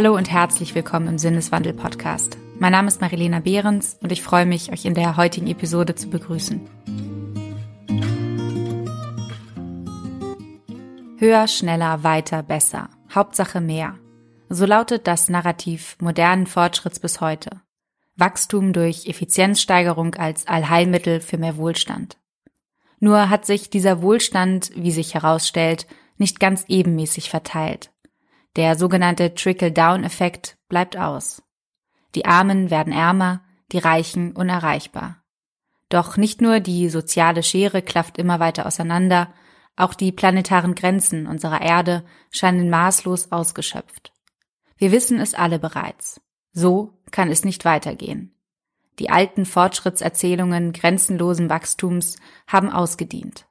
Hallo und herzlich willkommen im Sinneswandel-Podcast. Mein Name ist Marilena Behrens und ich freue mich, euch in der heutigen Episode zu begrüßen. Höher, schneller, weiter, besser. Hauptsache mehr. So lautet das Narrativ modernen Fortschritts bis heute. Wachstum durch Effizienzsteigerung als Allheilmittel für mehr Wohlstand. Nur hat sich dieser Wohlstand, wie sich herausstellt, nicht ganz ebenmäßig verteilt. Der sogenannte Trickle-Down-Effekt bleibt aus. Die Armen werden ärmer, die Reichen unerreichbar. Doch nicht nur die soziale Schere klafft immer weiter auseinander, auch die planetaren Grenzen unserer Erde scheinen maßlos ausgeschöpft. Wir wissen es alle bereits. So kann es nicht weitergehen. Die alten Fortschrittserzählungen grenzenlosen Wachstums haben ausgedient.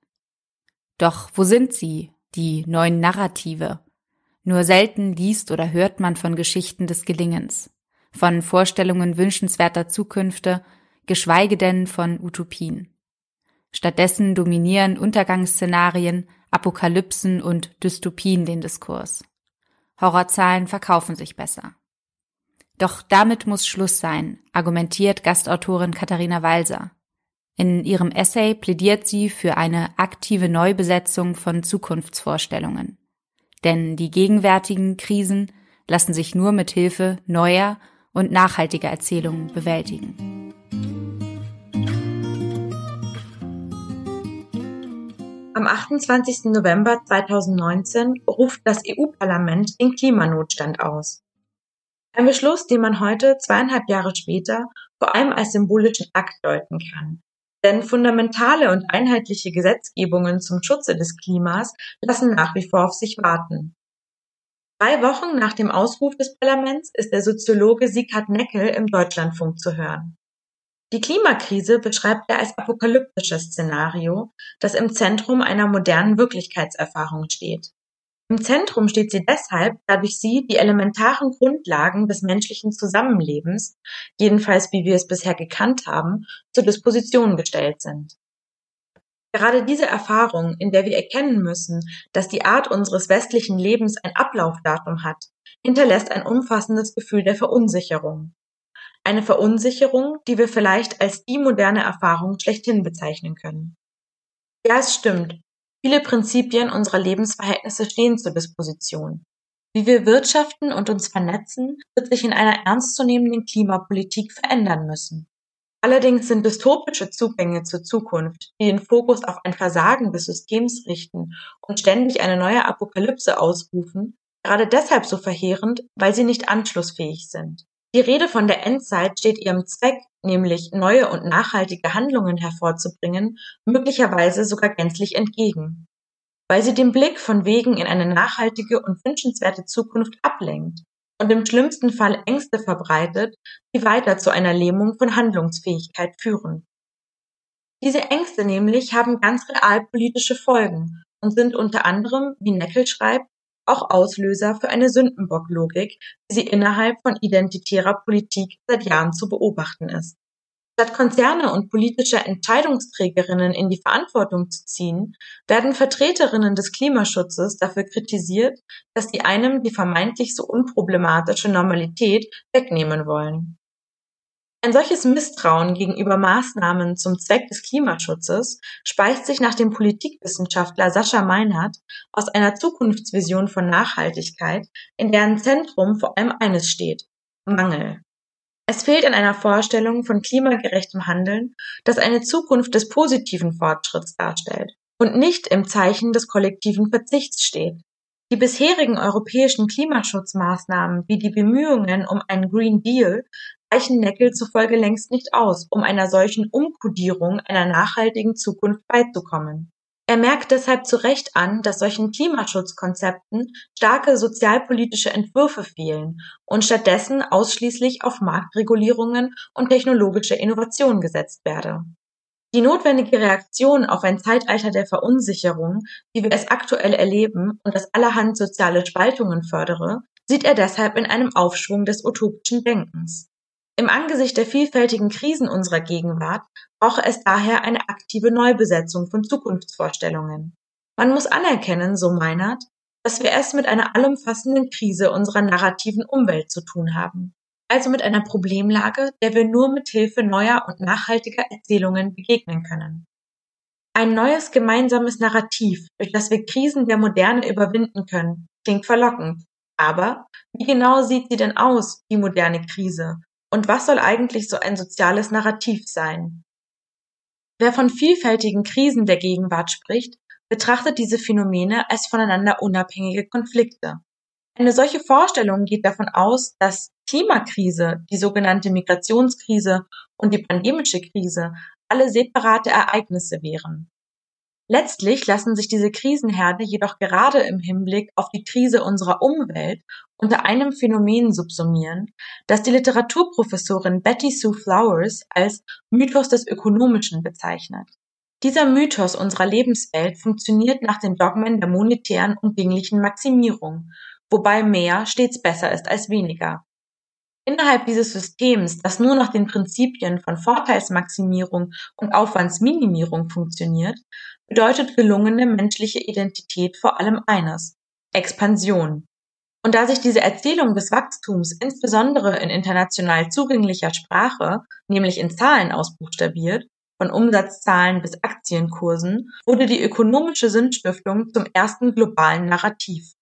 Doch wo sind sie, die neuen Narrative, nur selten liest oder hört man von Geschichten des Gelingens, von Vorstellungen wünschenswerter Zukünfte, geschweige denn von Utopien. Stattdessen dominieren Untergangsszenarien, Apokalypsen und Dystopien den Diskurs. Horrorzahlen verkaufen sich besser. Doch damit muss Schluss sein, argumentiert Gastautorin Katharina Walser. In ihrem Essay plädiert sie für eine aktive Neubesetzung von Zukunftsvorstellungen. Denn die gegenwärtigen Krisen lassen sich nur mit Hilfe neuer und nachhaltiger Erzählungen bewältigen. Am 28. November 2019 ruft das EU-Parlament den Klimanotstand aus. Ein Beschluss, den man heute, zweieinhalb Jahre später, vor allem als symbolischen Akt deuten kann. Denn fundamentale und einheitliche Gesetzgebungen zum Schutze des Klimas lassen nach wie vor auf sich warten. Drei Wochen nach dem Ausruf des Parlaments ist der Soziologe Sieghard Neckel im Deutschlandfunk zu hören. Die Klimakrise beschreibt er als apokalyptisches Szenario, das im Zentrum einer modernen Wirklichkeitserfahrung steht. Im Zentrum steht sie deshalb, da durch sie die elementaren Grundlagen des menschlichen Zusammenlebens, jedenfalls wie wir es bisher gekannt haben, zur Disposition gestellt sind. Gerade diese Erfahrung, in der wir erkennen müssen, dass die Art unseres westlichen Lebens ein Ablaufdatum hat, hinterlässt ein umfassendes Gefühl der Verunsicherung. Eine Verunsicherung, die wir vielleicht als die moderne Erfahrung schlechthin bezeichnen können. Ja, es stimmt. Viele Prinzipien unserer Lebensverhältnisse stehen zur Disposition. Wie wir wirtschaften und uns vernetzen, wird sich in einer ernstzunehmenden Klimapolitik verändern müssen. Allerdings sind dystopische Zugänge zur Zukunft, die den Fokus auf ein Versagen des Systems richten und ständig eine neue Apokalypse ausrufen, gerade deshalb so verheerend, weil sie nicht anschlussfähig sind. Die Rede von der Endzeit steht ihrem Zweck, nämlich neue und nachhaltige Handlungen hervorzubringen, möglicherweise sogar gänzlich entgegen. Weil sie den Blick von Wegen in eine nachhaltige und wünschenswerte Zukunft ablenkt und im schlimmsten Fall Ängste verbreitet, die weiter zu einer Lähmung von Handlungsfähigkeit führen. Diese Ängste nämlich haben ganz realpolitische Folgen und sind unter anderem, wie Neckel schreibt, auch Auslöser für eine Sündenbocklogik, wie sie innerhalb von identitärer Politik seit Jahren zu beobachten ist. Statt Konzerne und politische Entscheidungsträgerinnen in die Verantwortung zu ziehen, werden Vertreterinnen des Klimaschutzes dafür kritisiert, dass die einem die vermeintlich so unproblematische Normalität wegnehmen wollen. Ein solches Misstrauen gegenüber Maßnahmen zum Zweck des Klimaschutzes speist sich nach dem Politikwissenschaftler Sascha Meinhardt aus einer Zukunftsvision von Nachhaltigkeit, in deren Zentrum vor allem eines steht Mangel. Es fehlt an einer Vorstellung von klimagerechtem Handeln, das eine Zukunft des positiven Fortschritts darstellt und nicht im Zeichen des kollektiven Verzichts steht. Die bisherigen europäischen Klimaschutzmaßnahmen wie die Bemühungen um einen Green Deal reichen Neckel zufolge längst nicht aus, um einer solchen Umkodierung einer nachhaltigen Zukunft beizukommen. Er merkt deshalb zu Recht an, dass solchen Klimaschutzkonzepten starke sozialpolitische Entwürfe fehlen und stattdessen ausschließlich auf Marktregulierungen und technologische Innovation gesetzt werde. Die notwendige Reaktion auf ein Zeitalter der Verunsicherung, wie wir es aktuell erleben und das allerhand soziale Spaltungen fördere, sieht er deshalb in einem Aufschwung des utopischen Denkens. Im Angesicht der vielfältigen Krisen unserer Gegenwart brauche es daher eine aktive Neubesetzung von Zukunftsvorstellungen. Man muss anerkennen, so Meinert, dass wir es mit einer allumfassenden Krise unserer narrativen Umwelt zu tun haben. Also mit einer Problemlage, der wir nur mit Hilfe neuer und nachhaltiger Erzählungen begegnen können. Ein neues gemeinsames Narrativ, durch das wir Krisen der Moderne überwinden können, klingt verlockend. Aber wie genau sieht sie denn aus, die moderne Krise? Und was soll eigentlich so ein soziales Narrativ sein? Wer von vielfältigen Krisen der Gegenwart spricht, betrachtet diese Phänomene als voneinander unabhängige Konflikte. Eine solche Vorstellung geht davon aus, dass Klimakrise, die sogenannte Migrationskrise und die pandemische Krise alle separate Ereignisse wären. Letztlich lassen sich diese Krisenherde jedoch gerade im Hinblick auf die Krise unserer Umwelt unter einem Phänomen subsumieren, das die Literaturprofessorin Betty Sue Flowers als Mythos des Ökonomischen bezeichnet. Dieser Mythos unserer Lebenswelt funktioniert nach den Dogmen der monetären und dinglichen Maximierung, wobei mehr stets besser ist als weniger. Innerhalb dieses Systems, das nur nach den Prinzipien von Vorteilsmaximierung und Aufwandsminimierung funktioniert, bedeutet gelungene menschliche Identität vor allem eines Expansion. Und da sich diese Erzählung des Wachstums insbesondere in international zugänglicher Sprache, nämlich in Zahlen ausbuchstabiert, von Umsatzzahlen bis Aktienkursen, wurde die ökonomische Sinnstiftung zum ersten globalen Narrativ.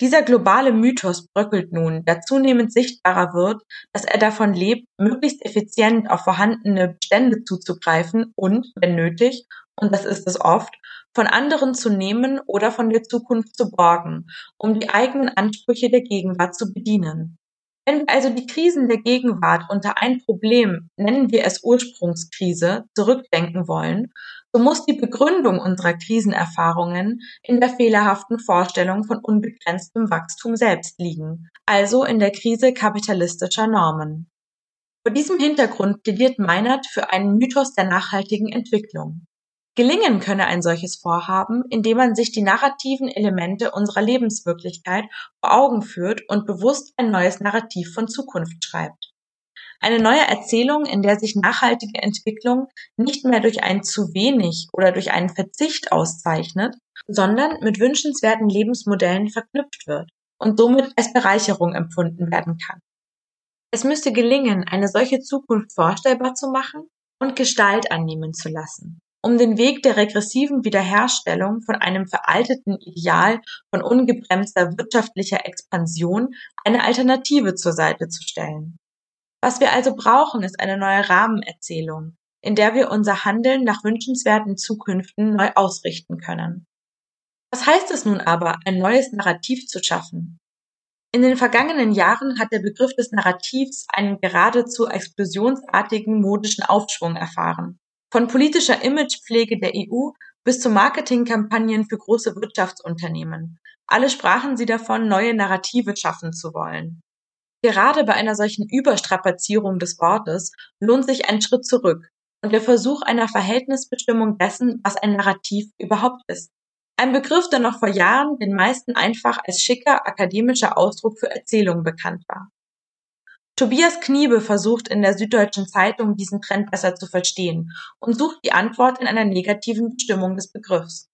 Dieser globale Mythos bröckelt nun, da zunehmend sichtbarer wird, dass er davon lebt, möglichst effizient auf vorhandene Bestände zuzugreifen und, wenn nötig, und das ist es oft, von anderen zu nehmen oder von der Zukunft zu borgen, um die eigenen Ansprüche der Gegenwart zu bedienen. Wenn wir also die Krisen der Gegenwart unter ein Problem, nennen wir es Ursprungskrise, zurückdenken wollen, so muss die Begründung unserer Krisenerfahrungen in der fehlerhaften Vorstellung von unbegrenztem Wachstum selbst liegen, also in der Krise kapitalistischer Normen. Vor diesem Hintergrund plädiert Meinert für einen Mythos der nachhaltigen Entwicklung. Gelingen könne ein solches Vorhaben, indem man sich die narrativen Elemente unserer Lebenswirklichkeit vor Augen führt und bewusst ein neues Narrativ von Zukunft schreibt. Eine neue Erzählung, in der sich nachhaltige Entwicklung nicht mehr durch ein zu wenig oder durch einen Verzicht auszeichnet, sondern mit wünschenswerten Lebensmodellen verknüpft wird und somit als Bereicherung empfunden werden kann. Es müsste gelingen, eine solche Zukunft vorstellbar zu machen und Gestalt annehmen zu lassen, um den Weg der regressiven Wiederherstellung von einem veralteten Ideal von ungebremster wirtschaftlicher Expansion eine Alternative zur Seite zu stellen. Was wir also brauchen, ist eine neue Rahmenerzählung, in der wir unser Handeln nach wünschenswerten Zukünften neu ausrichten können. Was heißt es nun aber, ein neues Narrativ zu schaffen? In den vergangenen Jahren hat der Begriff des Narrativs einen geradezu explosionsartigen modischen Aufschwung erfahren. Von politischer Imagepflege der EU bis zu Marketingkampagnen für große Wirtschaftsunternehmen. Alle sprachen sie davon, neue Narrative schaffen zu wollen. Gerade bei einer solchen Überstrapazierung des Wortes lohnt sich ein Schritt zurück und der Versuch einer Verhältnisbestimmung dessen, was ein Narrativ überhaupt ist. Ein Begriff, der noch vor Jahren den meisten einfach als schicker akademischer Ausdruck für Erzählung bekannt war. Tobias Kniebe versucht in der Süddeutschen Zeitung diesen Trend besser zu verstehen und sucht die Antwort in einer negativen Bestimmung des Begriffs.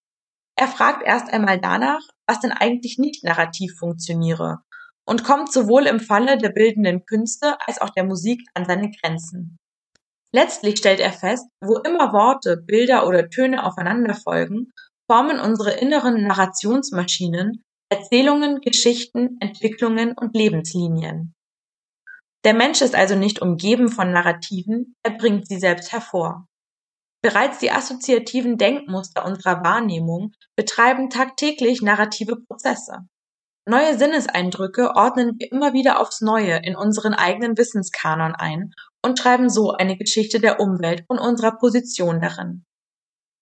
Er fragt erst einmal danach, was denn eigentlich nicht narrativ funktioniere und kommt sowohl im Falle der bildenden Künste als auch der Musik an seine Grenzen. Letztlich stellt er fest, wo immer Worte, Bilder oder Töne aufeinander folgen, formen unsere inneren Narrationsmaschinen Erzählungen, Geschichten, Entwicklungen und Lebenslinien. Der Mensch ist also nicht umgeben von Narrativen, er bringt sie selbst hervor. Bereits die assoziativen Denkmuster unserer Wahrnehmung betreiben tagtäglich narrative Prozesse. Neue Sinneseindrücke ordnen wir immer wieder aufs Neue in unseren eigenen Wissenskanon ein und schreiben so eine Geschichte der Umwelt und unserer Position darin.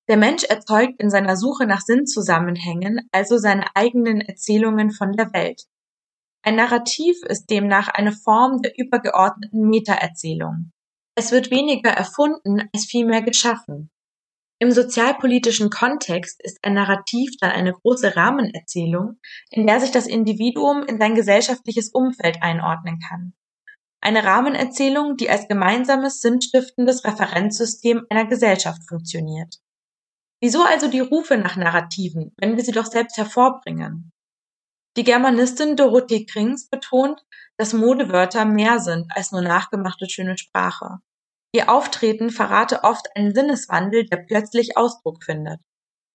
Der Mensch erzeugt in seiner Suche nach Sinnzusammenhängen also seine eigenen Erzählungen von der Welt. Ein Narrativ ist demnach eine Form der übergeordneten Metaerzählung. Es wird weniger erfunden als vielmehr geschaffen. Im sozialpolitischen Kontext ist ein Narrativ dann eine große Rahmenerzählung, in der sich das Individuum in sein gesellschaftliches Umfeld einordnen kann. Eine Rahmenerzählung, die als gemeinsames sinnstiftendes Referenzsystem einer Gesellschaft funktioniert. Wieso also die Rufe nach Narrativen, wenn wir sie doch selbst hervorbringen? Die Germanistin Dorothee Krings betont, dass Modewörter mehr sind als nur nachgemachte schöne Sprache. Ihr Auftreten verrate oft einen Sinneswandel, der plötzlich Ausdruck findet.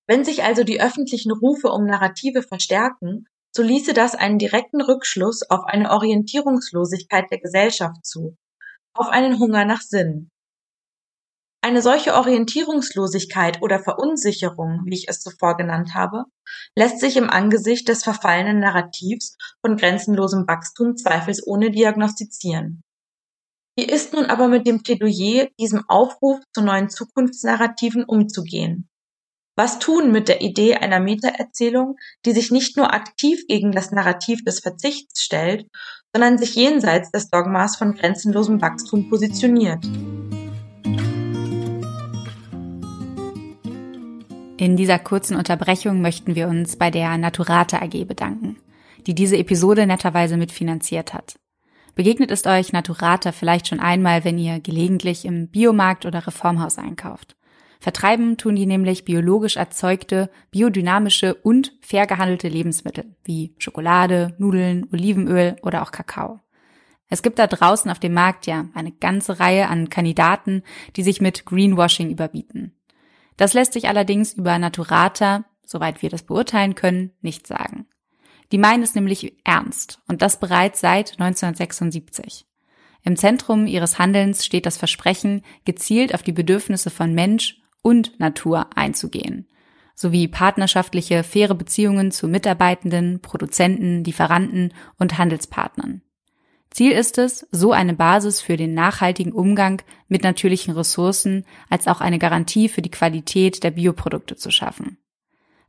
Wenn sich also die öffentlichen Rufe um Narrative verstärken, so ließe das einen direkten Rückschluss auf eine Orientierungslosigkeit der Gesellschaft zu, auf einen Hunger nach Sinn. Eine solche Orientierungslosigkeit oder Verunsicherung, wie ich es zuvor genannt habe, lässt sich im Angesicht des verfallenen Narrativs von grenzenlosem Wachstum zweifelsohne diagnostizieren. Wie ist nun aber mit dem Plädoyer, diesem Aufruf zu neuen Zukunftsnarrativen umzugehen? Was tun mit der Idee einer Metaerzählung, die sich nicht nur aktiv gegen das Narrativ des Verzichts stellt, sondern sich jenseits des Dogmas von grenzenlosem Wachstum positioniert? In dieser kurzen Unterbrechung möchten wir uns bei der Naturate AG bedanken, die diese Episode netterweise mitfinanziert hat. Begegnet ist euch Naturata vielleicht schon einmal, wenn ihr gelegentlich im Biomarkt oder Reformhaus einkauft. Vertreiben tun die nämlich biologisch erzeugte, biodynamische und fair gehandelte Lebensmittel wie Schokolade, Nudeln, Olivenöl oder auch Kakao. Es gibt da draußen auf dem Markt ja eine ganze Reihe an Kandidaten, die sich mit Greenwashing überbieten. Das lässt sich allerdings über Naturata, soweit wir das beurteilen können, nicht sagen. Die meinen es nämlich ernst und das bereits seit 1976. Im Zentrum ihres Handelns steht das Versprechen, gezielt auf die Bedürfnisse von Mensch und Natur einzugehen, sowie partnerschaftliche, faire Beziehungen zu Mitarbeitenden, Produzenten, Lieferanten und Handelspartnern. Ziel ist es, so eine Basis für den nachhaltigen Umgang mit natürlichen Ressourcen als auch eine Garantie für die Qualität der Bioprodukte zu schaffen.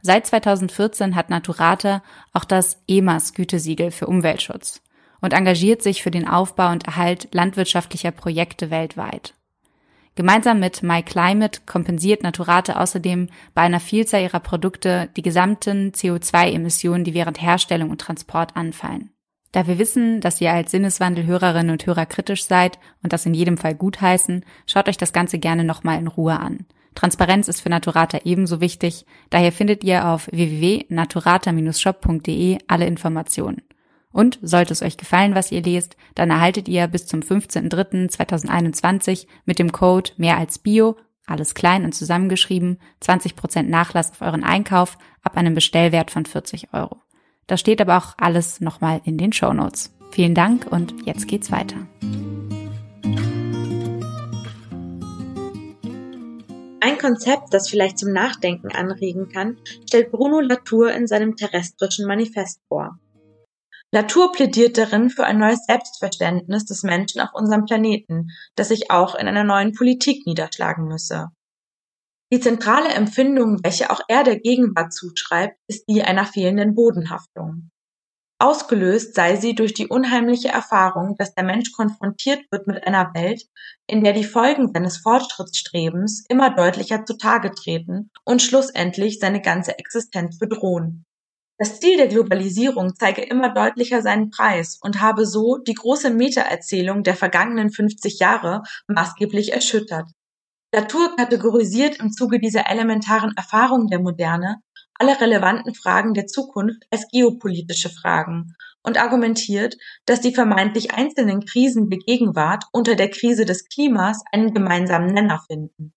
Seit 2014 hat Naturata auch das EMAS Gütesiegel für Umweltschutz und engagiert sich für den Aufbau und Erhalt landwirtschaftlicher Projekte weltweit. Gemeinsam mit MyClimate kompensiert Naturate außerdem bei einer Vielzahl ihrer Produkte die gesamten CO2-Emissionen, die während Herstellung und Transport anfallen. Da wir wissen, dass ihr als Sinneswandelhörerinnen und Hörer kritisch seid und das in jedem Fall gutheißen, schaut euch das Ganze gerne nochmal in Ruhe an. Transparenz ist für Naturata ebenso wichtig, daher findet ihr auf www.naturata-shop.de alle Informationen. Und sollte es euch gefallen, was ihr lest, dann erhaltet ihr bis zum 15.03.2021 mit dem Code mehr als Bio, alles klein und zusammengeschrieben, 20% Nachlass auf euren Einkauf ab einem Bestellwert von 40 Euro. Da steht aber auch alles nochmal in den Show Notes. Vielen Dank und jetzt geht's weiter. Ein Konzept, das vielleicht zum Nachdenken anregen kann, stellt Bruno Latour in seinem terrestrischen Manifest vor. Latour plädiert darin für ein neues Selbstverständnis des Menschen auf unserem Planeten, das sich auch in einer neuen Politik niederschlagen müsse. Die zentrale Empfindung, welche auch er der Gegenwart zuschreibt, ist die einer fehlenden Bodenhaftung. Ausgelöst sei sie durch die unheimliche Erfahrung, dass der Mensch konfrontiert wird mit einer Welt, in der die Folgen seines Fortschrittsstrebens immer deutlicher zutage treten und schlussendlich seine ganze Existenz bedrohen. Das Ziel der Globalisierung zeige immer deutlicher seinen Preis und habe so die große Metaerzählung der vergangenen 50 Jahre maßgeblich erschüttert. Latour kategorisiert im Zuge dieser elementaren Erfahrung der Moderne alle relevanten Fragen der Zukunft als geopolitische Fragen und argumentiert, dass die vermeintlich einzelnen Krisen der Gegenwart unter der Krise des Klimas einen gemeinsamen Nenner finden.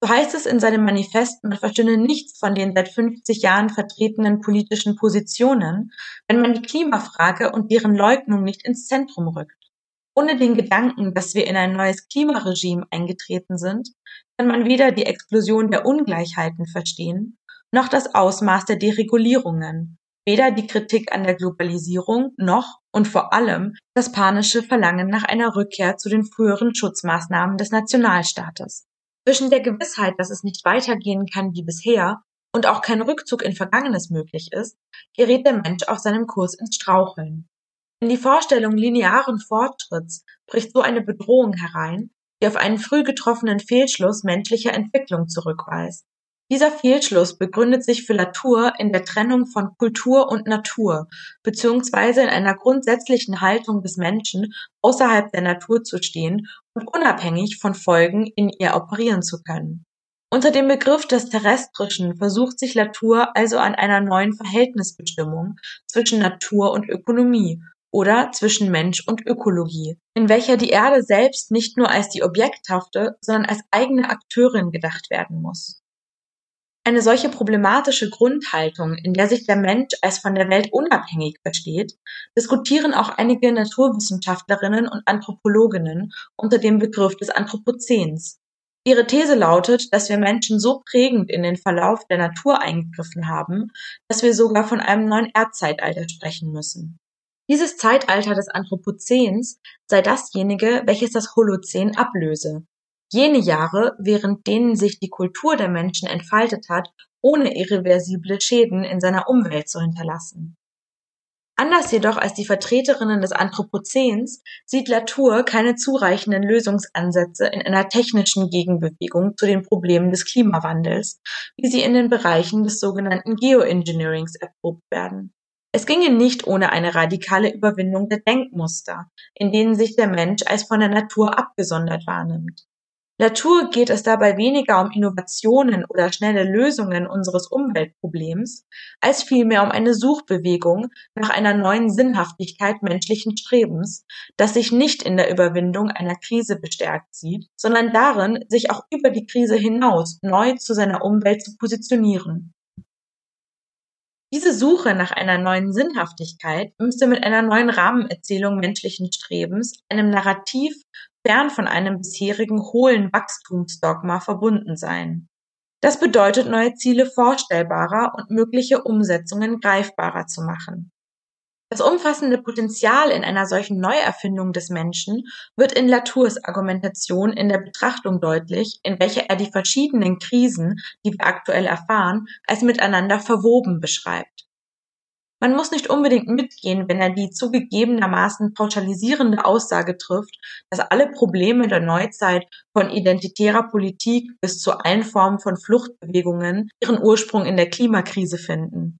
So heißt es in seinem Manifest, man verstünde nichts von den seit 50 Jahren vertretenen politischen Positionen, wenn man die Klimafrage und deren Leugnung nicht ins Zentrum rückt. Ohne den Gedanken, dass wir in ein neues Klimaregime eingetreten sind, kann man weder die Explosion der Ungleichheiten verstehen, noch das Ausmaß der Deregulierungen, weder die Kritik an der Globalisierung noch und vor allem das panische Verlangen nach einer Rückkehr zu den früheren Schutzmaßnahmen des Nationalstaates. Zwischen der Gewissheit, dass es nicht weitergehen kann wie bisher und auch kein Rückzug in Vergangenes möglich ist, gerät der Mensch auf seinem Kurs ins Straucheln. In die Vorstellung linearen Fortschritts bricht so eine Bedrohung herein, die auf einen früh getroffenen Fehlschluss menschlicher Entwicklung zurückweist. Dieser Fehlschluss begründet sich für Latour in der Trennung von Kultur und Natur, beziehungsweise in einer grundsätzlichen Haltung des Menschen, außerhalb der Natur zu stehen und unabhängig von Folgen in ihr operieren zu können. Unter dem Begriff des Terrestrischen versucht sich Latour also an einer neuen Verhältnisbestimmung zwischen Natur und Ökonomie oder zwischen Mensch und Ökologie, in welcher die Erde selbst nicht nur als die objekthafte, sondern als eigene Akteurin gedacht werden muss. Eine solche problematische Grundhaltung, in der sich der Mensch als von der Welt unabhängig versteht, diskutieren auch einige Naturwissenschaftlerinnen und Anthropologinnen unter dem Begriff des Anthropozäns, Ihre These lautet, dass wir Menschen so prägend in den Verlauf der Natur eingegriffen haben, dass wir sogar von einem neuen Erdzeitalter sprechen müssen. Dieses Zeitalter des Anthropozäns sei dasjenige, welches das Holozän ablöse. Jene Jahre, während denen sich die Kultur der Menschen entfaltet hat, ohne irreversible Schäden in seiner Umwelt zu hinterlassen. Anders jedoch als die Vertreterinnen des Anthropozäns sieht Latour keine zureichenden Lösungsansätze in einer technischen Gegenbewegung zu den Problemen des Klimawandels, wie sie in den Bereichen des sogenannten Geoengineerings erprobt werden. Es ginge nicht ohne eine radikale Überwindung der Denkmuster, in denen sich der Mensch als von der Natur abgesondert wahrnimmt. Latour geht es dabei weniger um Innovationen oder schnelle Lösungen unseres Umweltproblems, als vielmehr um eine Suchbewegung nach einer neuen Sinnhaftigkeit menschlichen Strebens, das sich nicht in der Überwindung einer Krise bestärkt sieht, sondern darin, sich auch über die Krise hinaus neu zu seiner Umwelt zu positionieren. Diese Suche nach einer neuen Sinnhaftigkeit müsste mit einer neuen Rahmenerzählung menschlichen Strebens, einem Narrativ fern von einem bisherigen hohlen Wachstumsdogma verbunden sein. Das bedeutet, neue Ziele vorstellbarer und mögliche Umsetzungen greifbarer zu machen. Das umfassende Potenzial in einer solchen Neuerfindung des Menschen wird in Latours Argumentation in der Betrachtung deutlich, in welcher er die verschiedenen Krisen, die wir aktuell erfahren, als miteinander verwoben beschreibt. Man muss nicht unbedingt mitgehen, wenn er die zugegebenermaßen pauschalisierende Aussage trifft, dass alle Probleme der Neuzeit von identitärer Politik bis zu allen Formen von Fluchtbewegungen ihren Ursprung in der Klimakrise finden.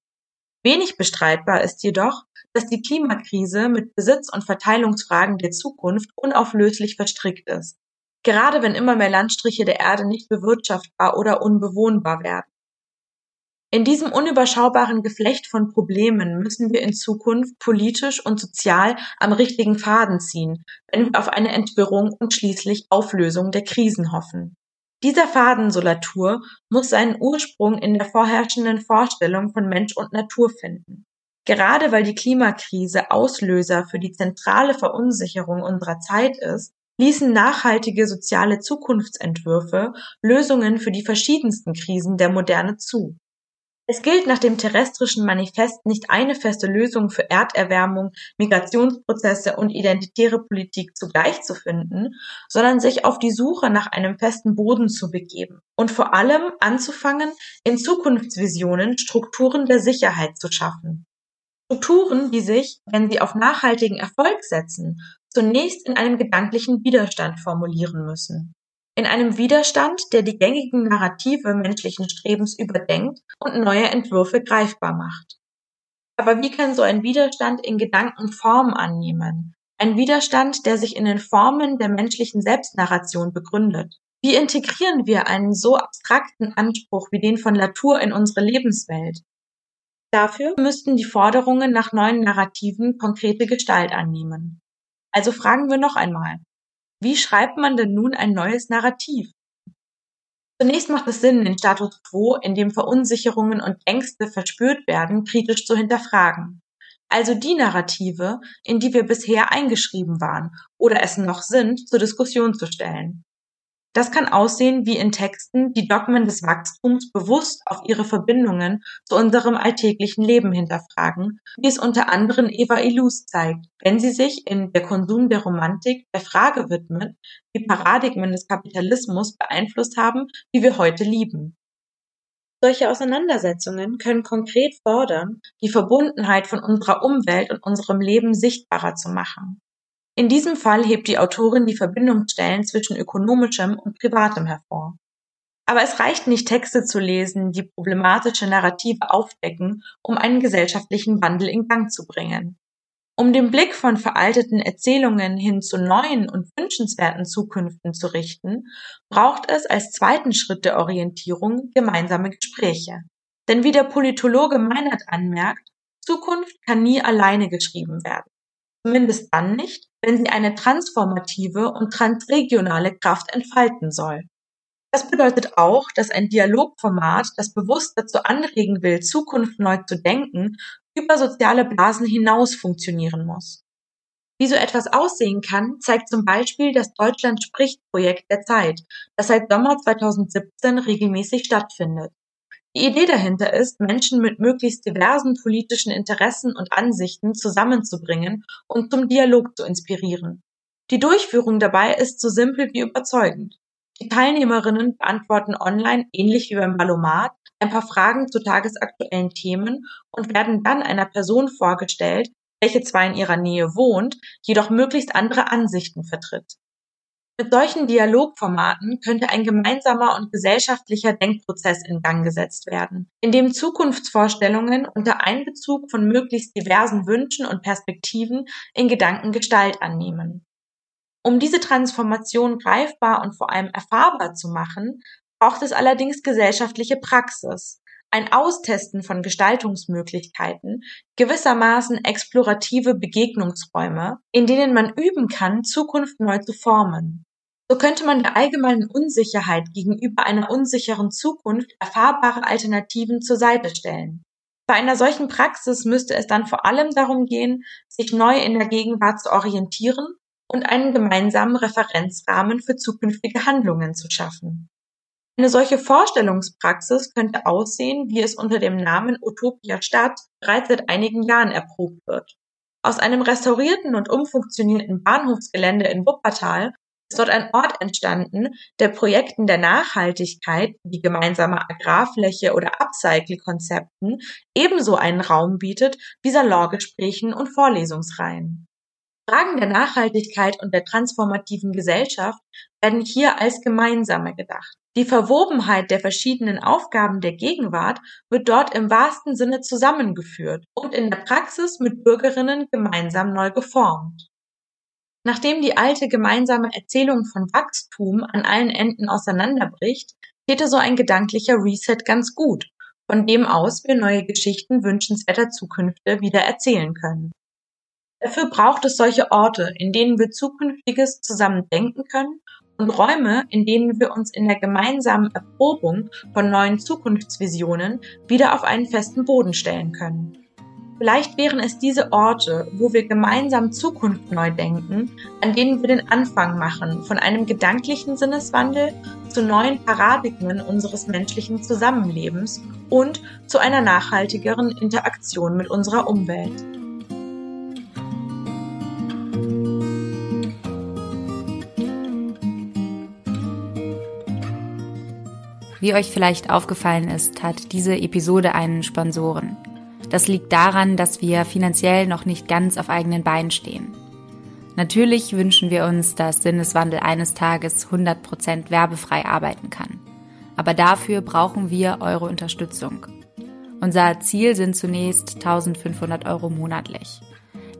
Wenig bestreitbar ist jedoch, dass die Klimakrise mit Besitz- und Verteilungsfragen der Zukunft unauflöslich verstrickt ist. Gerade wenn immer mehr Landstriche der Erde nicht bewirtschaftbar oder unbewohnbar werden. In diesem unüberschaubaren Geflecht von Problemen müssen wir in Zukunft politisch und sozial am richtigen Faden ziehen, wenn wir auf eine Entwirrung und schließlich Auflösung der Krisen hoffen. Dieser Faden, so Latour, muss seinen Ursprung in der vorherrschenden Vorstellung von Mensch und Natur finden. Gerade weil die Klimakrise Auslöser für die zentrale Verunsicherung unserer Zeit ist, ließen nachhaltige soziale Zukunftsentwürfe Lösungen für die verschiedensten Krisen der Moderne zu. Es gilt nach dem terrestrischen Manifest nicht eine feste Lösung für Erderwärmung, Migrationsprozesse und identitäre Politik zugleich zu finden, sondern sich auf die Suche nach einem festen Boden zu begeben und vor allem anzufangen, in Zukunftsvisionen Strukturen der Sicherheit zu schaffen. Strukturen, die sich, wenn sie auf nachhaltigen Erfolg setzen, zunächst in einem gedanklichen Widerstand formulieren müssen in einem Widerstand, der die gängigen Narrative menschlichen Strebens überdenkt und neue Entwürfe greifbar macht. Aber wie kann so ein Widerstand in Gedanken Form annehmen? Ein Widerstand, der sich in den Formen der menschlichen Selbstnarration begründet. Wie integrieren wir einen so abstrakten Anspruch wie den von Latour in unsere Lebenswelt? Dafür müssten die Forderungen nach neuen Narrativen konkrete Gestalt annehmen. Also fragen wir noch einmal, wie schreibt man denn nun ein neues Narrativ? Zunächst macht es Sinn, den Status quo, in dem Verunsicherungen und Ängste verspürt werden, kritisch zu hinterfragen. Also die Narrative, in die wir bisher eingeschrieben waren oder es noch sind, zur Diskussion zu stellen. Das kann aussehen wie in Texten, die Dogmen des Wachstums bewusst auf ihre Verbindungen zu unserem alltäglichen Leben hinterfragen, wie es unter anderem Eva Illus zeigt, wenn sie sich in Der Konsum der Romantik der Frage widmet, wie Paradigmen des Kapitalismus beeinflusst haben, wie wir heute lieben. Solche Auseinandersetzungen können konkret fordern, die Verbundenheit von unserer Umwelt und unserem Leben sichtbarer zu machen. In diesem Fall hebt die Autorin die Verbindungsstellen zwischen ökonomischem und privatem hervor. Aber es reicht nicht, Texte zu lesen, die problematische Narrative aufdecken, um einen gesellschaftlichen Wandel in Gang zu bringen. Um den Blick von veralteten Erzählungen hin zu neuen und wünschenswerten Zukünften zu richten, braucht es als zweiten Schritt der Orientierung gemeinsame Gespräche. Denn wie der Politologe Meinert anmerkt, Zukunft kann nie alleine geschrieben werden. Zumindest dann nicht, wenn sie eine transformative und transregionale Kraft entfalten soll. Das bedeutet auch, dass ein Dialogformat, das bewusst dazu anregen will, Zukunft neu zu denken, über soziale Blasen hinaus funktionieren muss. Wie so etwas aussehen kann, zeigt zum Beispiel das Deutschland spricht Projekt der Zeit, das seit Sommer 2017 regelmäßig stattfindet. Die Idee dahinter ist, Menschen mit möglichst diversen politischen Interessen und Ansichten zusammenzubringen und zum Dialog zu inspirieren. Die Durchführung dabei ist so simpel wie überzeugend. Die Teilnehmerinnen beantworten online, ähnlich wie beim Ballomat, ein paar Fragen zu tagesaktuellen Themen und werden dann einer Person vorgestellt, welche zwar in ihrer Nähe wohnt, jedoch möglichst andere Ansichten vertritt. Mit solchen Dialogformaten könnte ein gemeinsamer und gesellschaftlicher Denkprozess in Gang gesetzt werden, in dem Zukunftsvorstellungen unter Einbezug von möglichst diversen Wünschen und Perspektiven in Gedanken Gestalt annehmen. Um diese Transformation greifbar und vor allem erfahrbar zu machen, braucht es allerdings gesellschaftliche Praxis, ein Austesten von Gestaltungsmöglichkeiten, gewissermaßen explorative Begegnungsräume, in denen man üben kann, Zukunft neu zu formen. So könnte man der allgemeinen Unsicherheit gegenüber einer unsicheren Zukunft erfahrbare Alternativen zur Seite stellen. Bei einer solchen Praxis müsste es dann vor allem darum gehen, sich neu in der Gegenwart zu orientieren und einen gemeinsamen Referenzrahmen für zukünftige Handlungen zu schaffen. Eine solche Vorstellungspraxis könnte aussehen, wie es unter dem Namen Utopia Stadt bereits seit einigen Jahren erprobt wird. Aus einem restaurierten und umfunktionierten Bahnhofsgelände in Wuppertal ist dort ein Ort entstanden, der Projekten der Nachhaltigkeit wie gemeinsamer Agrarfläche oder Upcycle-Konzepten ebenso einen Raum bietet wie Salongesprächen und Vorlesungsreihen. Fragen der Nachhaltigkeit und der transformativen Gesellschaft werden hier als gemeinsame gedacht. Die Verwobenheit der verschiedenen Aufgaben der Gegenwart wird dort im wahrsten Sinne zusammengeführt und in der Praxis mit Bürgerinnen gemeinsam neu geformt. Nachdem die alte gemeinsame Erzählung von Wachstum an allen Enden auseinanderbricht, täte so ein gedanklicher Reset ganz gut, von dem aus wir neue Geschichten wünschenswerter Zukünfte wieder erzählen können. Dafür braucht es solche Orte, in denen wir Zukünftiges zusammen denken können und Räume, in denen wir uns in der gemeinsamen Erprobung von neuen Zukunftsvisionen wieder auf einen festen Boden stellen können. Vielleicht wären es diese Orte, wo wir gemeinsam Zukunft neu denken, an denen wir den Anfang machen von einem gedanklichen Sinneswandel zu neuen Paradigmen unseres menschlichen Zusammenlebens und zu einer nachhaltigeren Interaktion mit unserer Umwelt. Wie euch vielleicht aufgefallen ist, hat diese Episode einen Sponsoren. Das liegt daran, dass wir finanziell noch nicht ganz auf eigenen Beinen stehen. Natürlich wünschen wir uns, dass Sinneswandel eines Tages 100% werbefrei arbeiten kann. Aber dafür brauchen wir eure Unterstützung. Unser Ziel sind zunächst 1500 Euro monatlich.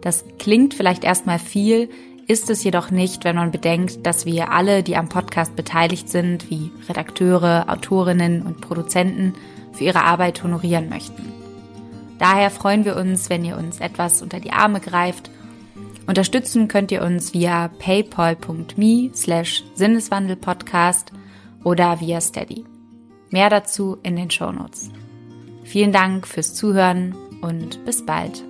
Das klingt vielleicht erstmal viel, ist es jedoch nicht, wenn man bedenkt, dass wir alle, die am Podcast beteiligt sind, wie Redakteure, Autorinnen und Produzenten, für ihre Arbeit honorieren möchten. Daher freuen wir uns, wenn ihr uns etwas unter die Arme greift. Unterstützen könnt ihr uns via paypal.me slash Sinneswandelpodcast oder via Steady. Mehr dazu in den Shownotes. Vielen Dank fürs Zuhören und bis bald.